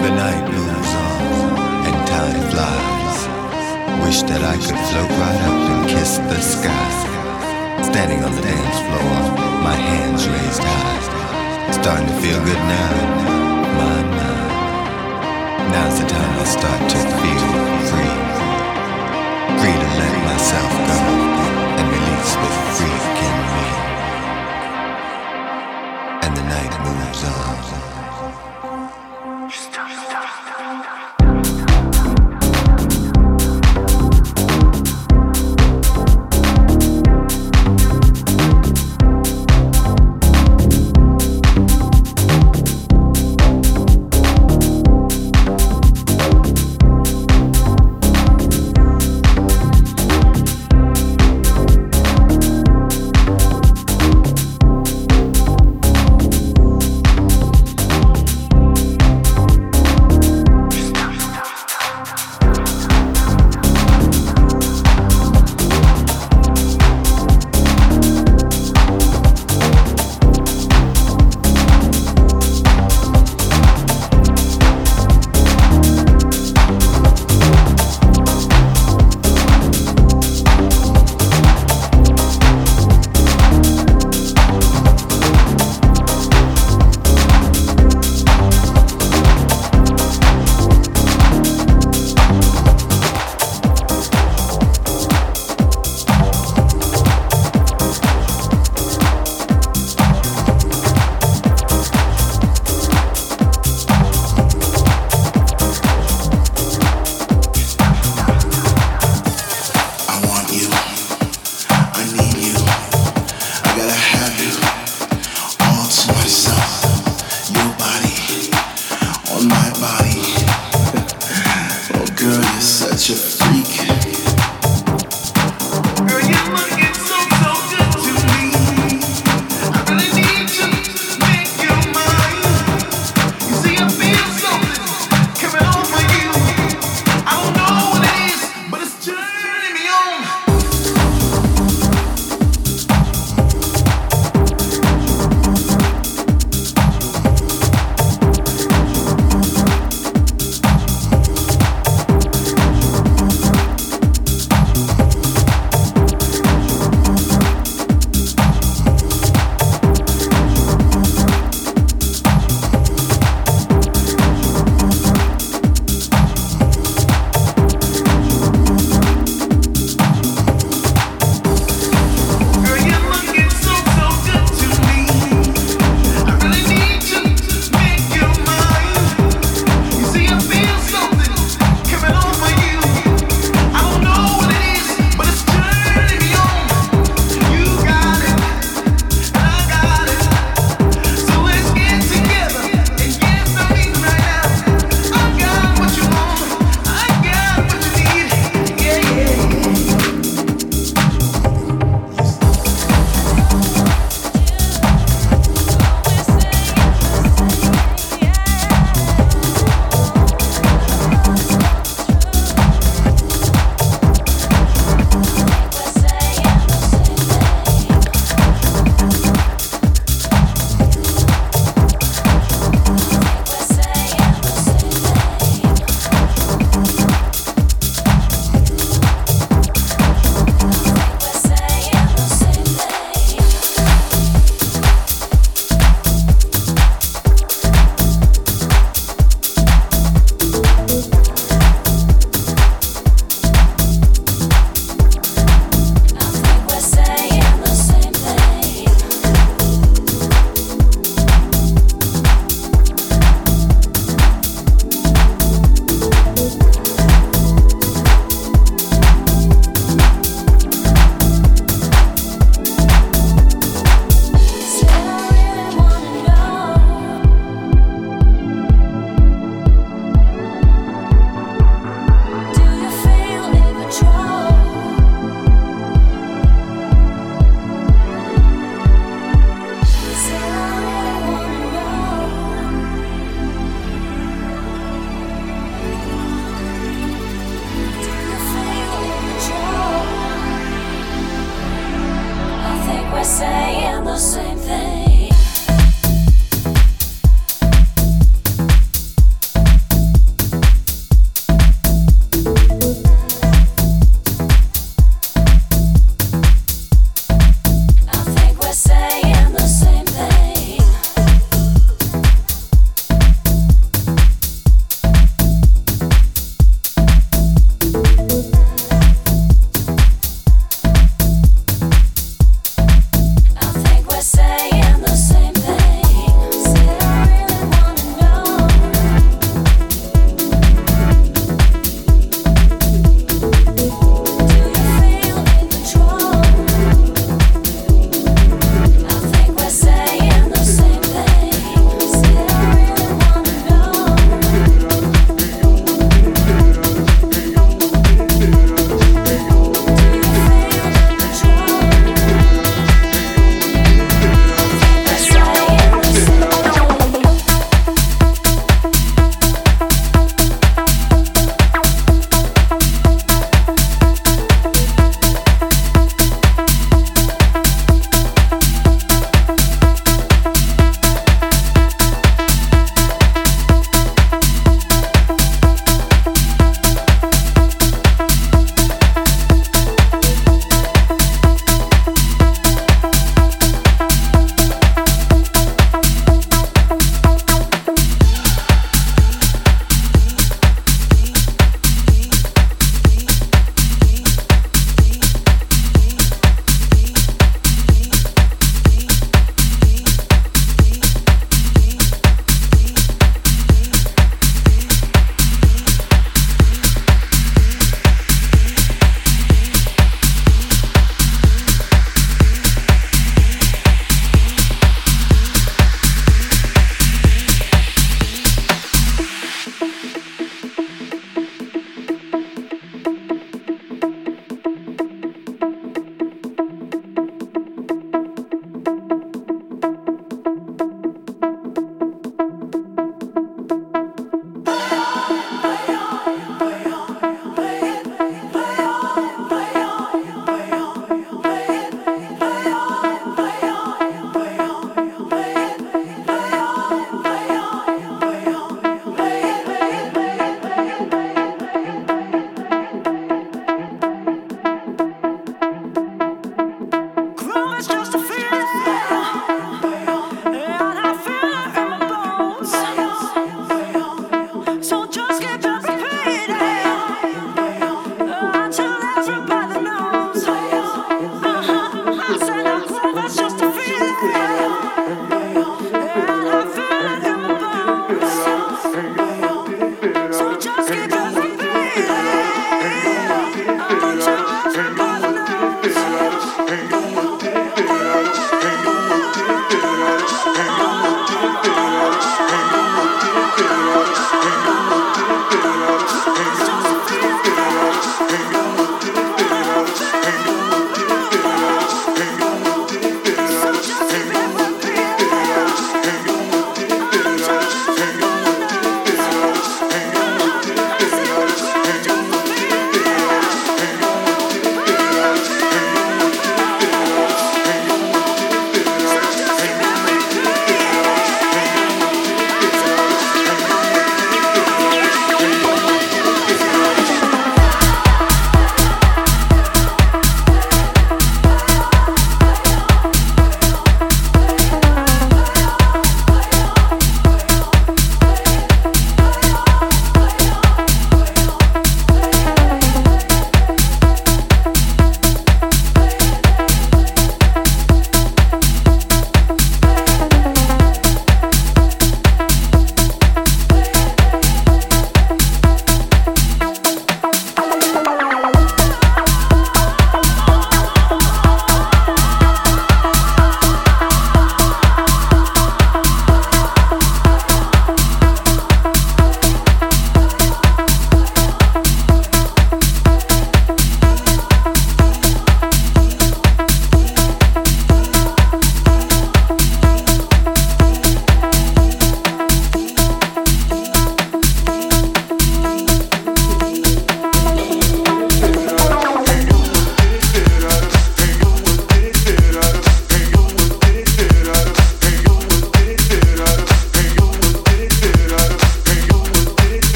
The night moves on and time flies. Wish that I could float right up and kiss the sky. Standing on the dance floor, my hands raised high. Starting to feel good now, my mind. Now's the time I start to feel free. Free to let myself go and release the freak in me. And the night moves on.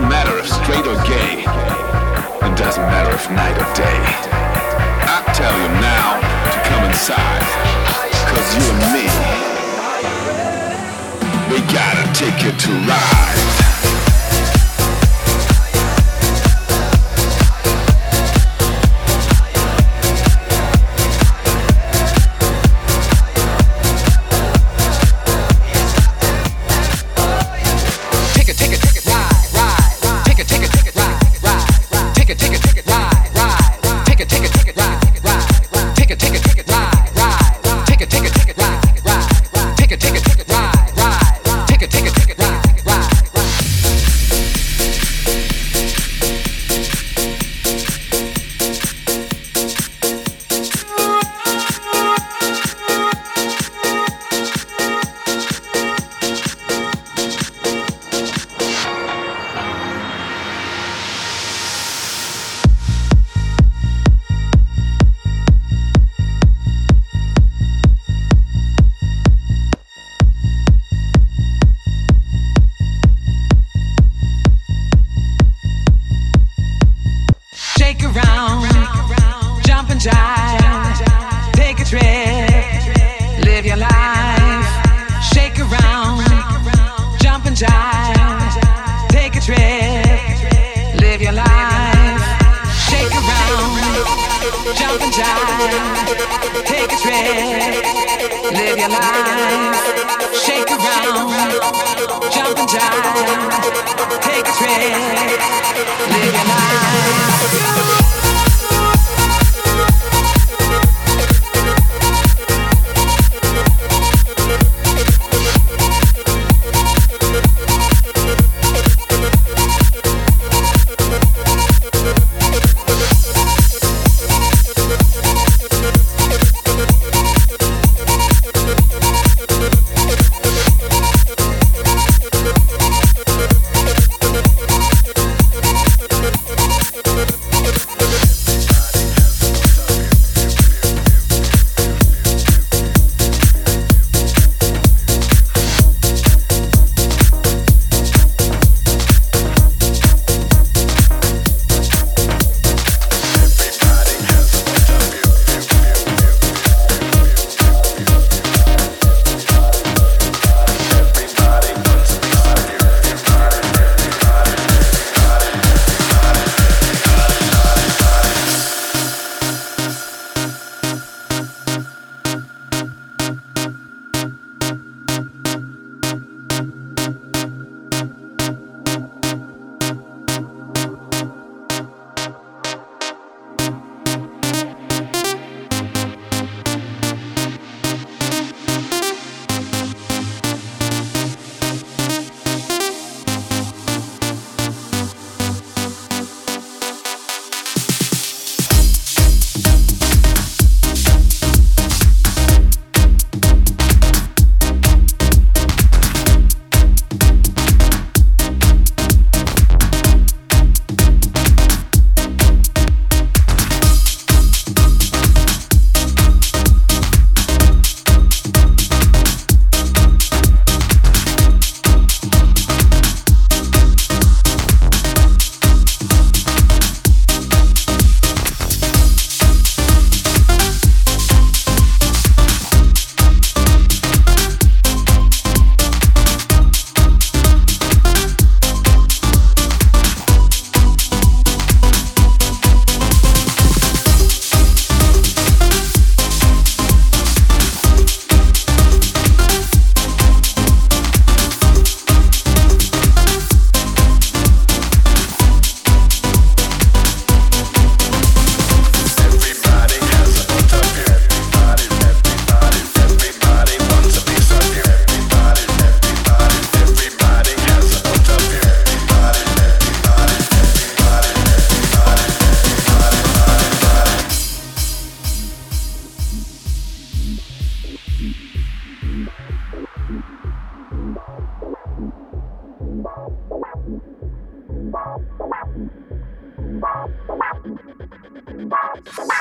doesn't matter if straight or gay. It doesn't matter if night or day. I tell you now to come inside. Cause you and me, we gotta take it to ride. Take a trip, live your life.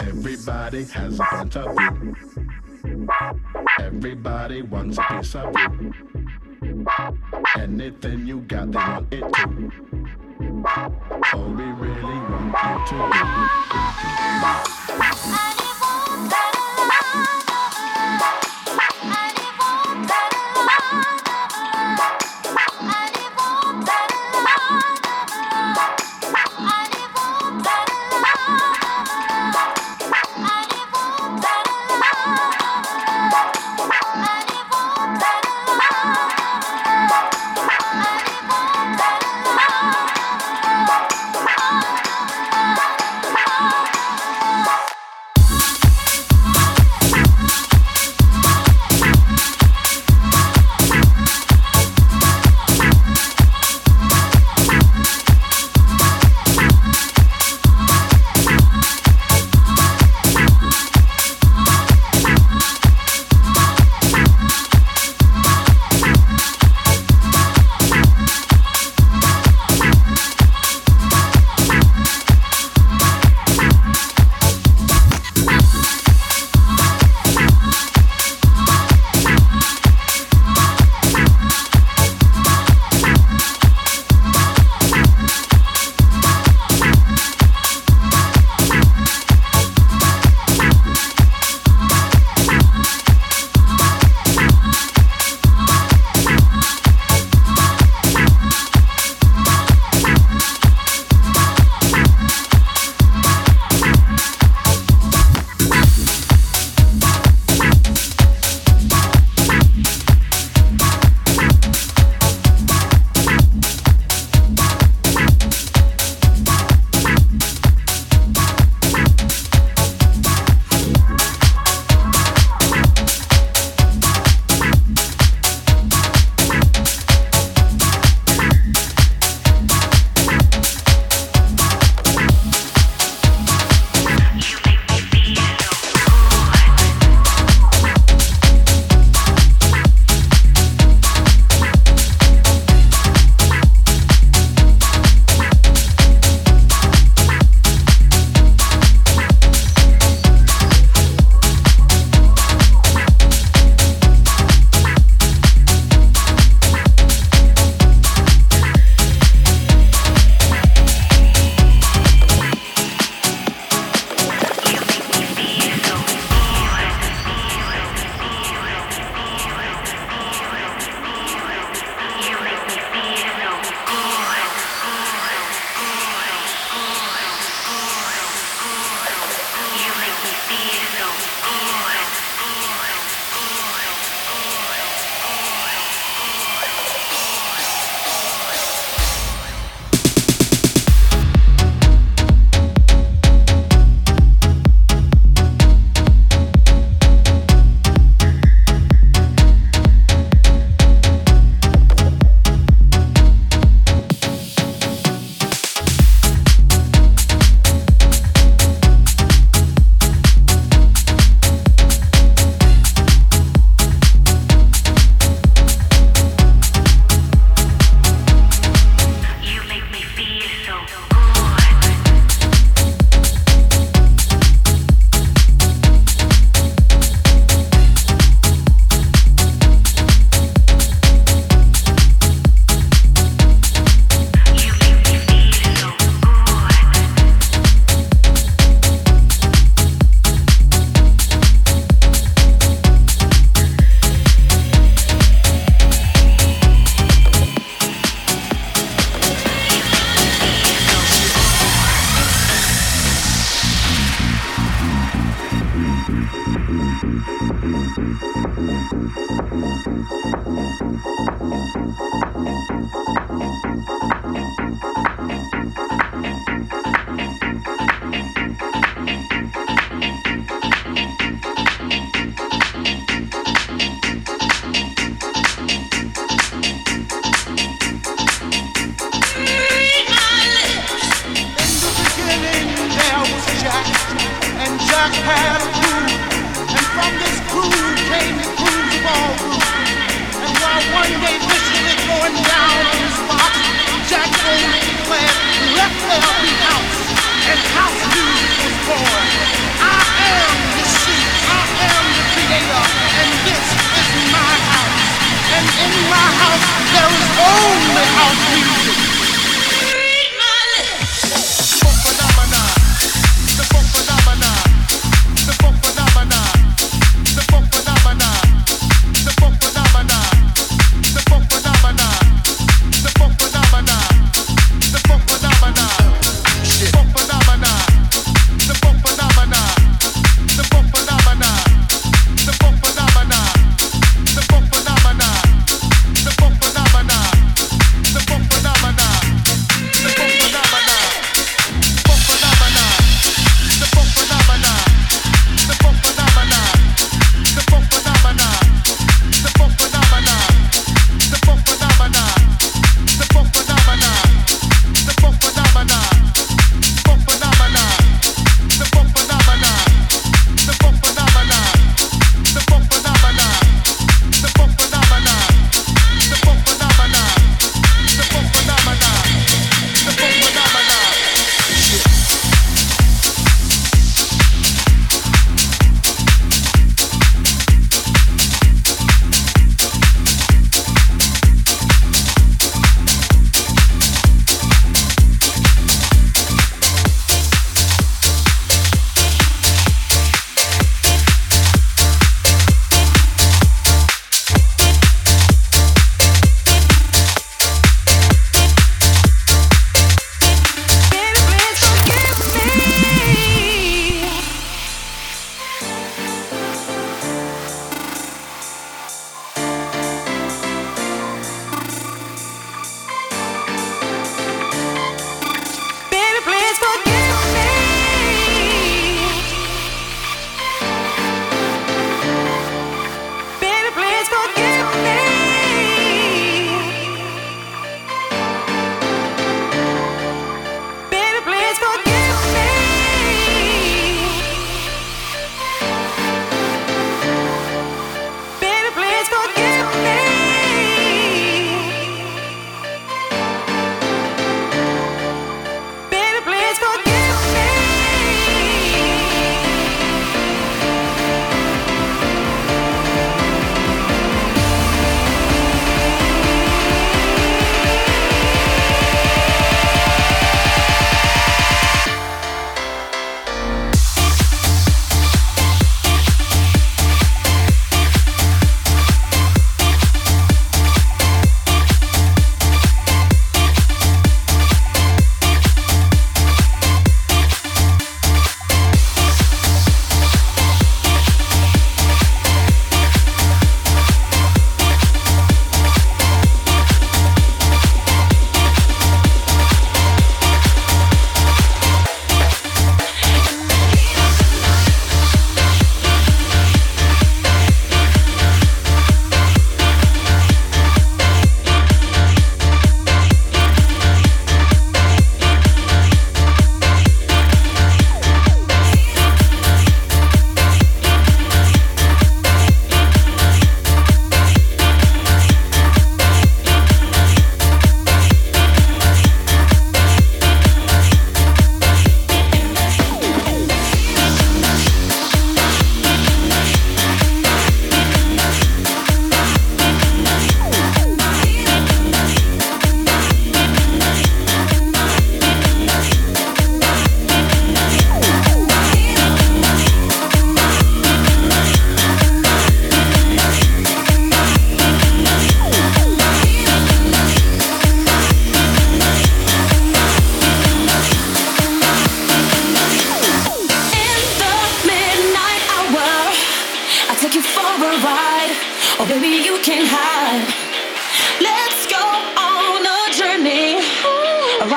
Everybody has a bunch of you. Everybody wants a piece of you. Anything you got, they want it too. All we really want you to. Jackson Clan left wealthy house, and house music. was born. I am the sheep, I am the creator, and this is my house. And in my house, there is only house music.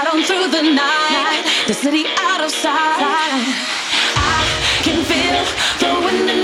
right on through the night, the city out of sight. I can feel the wind.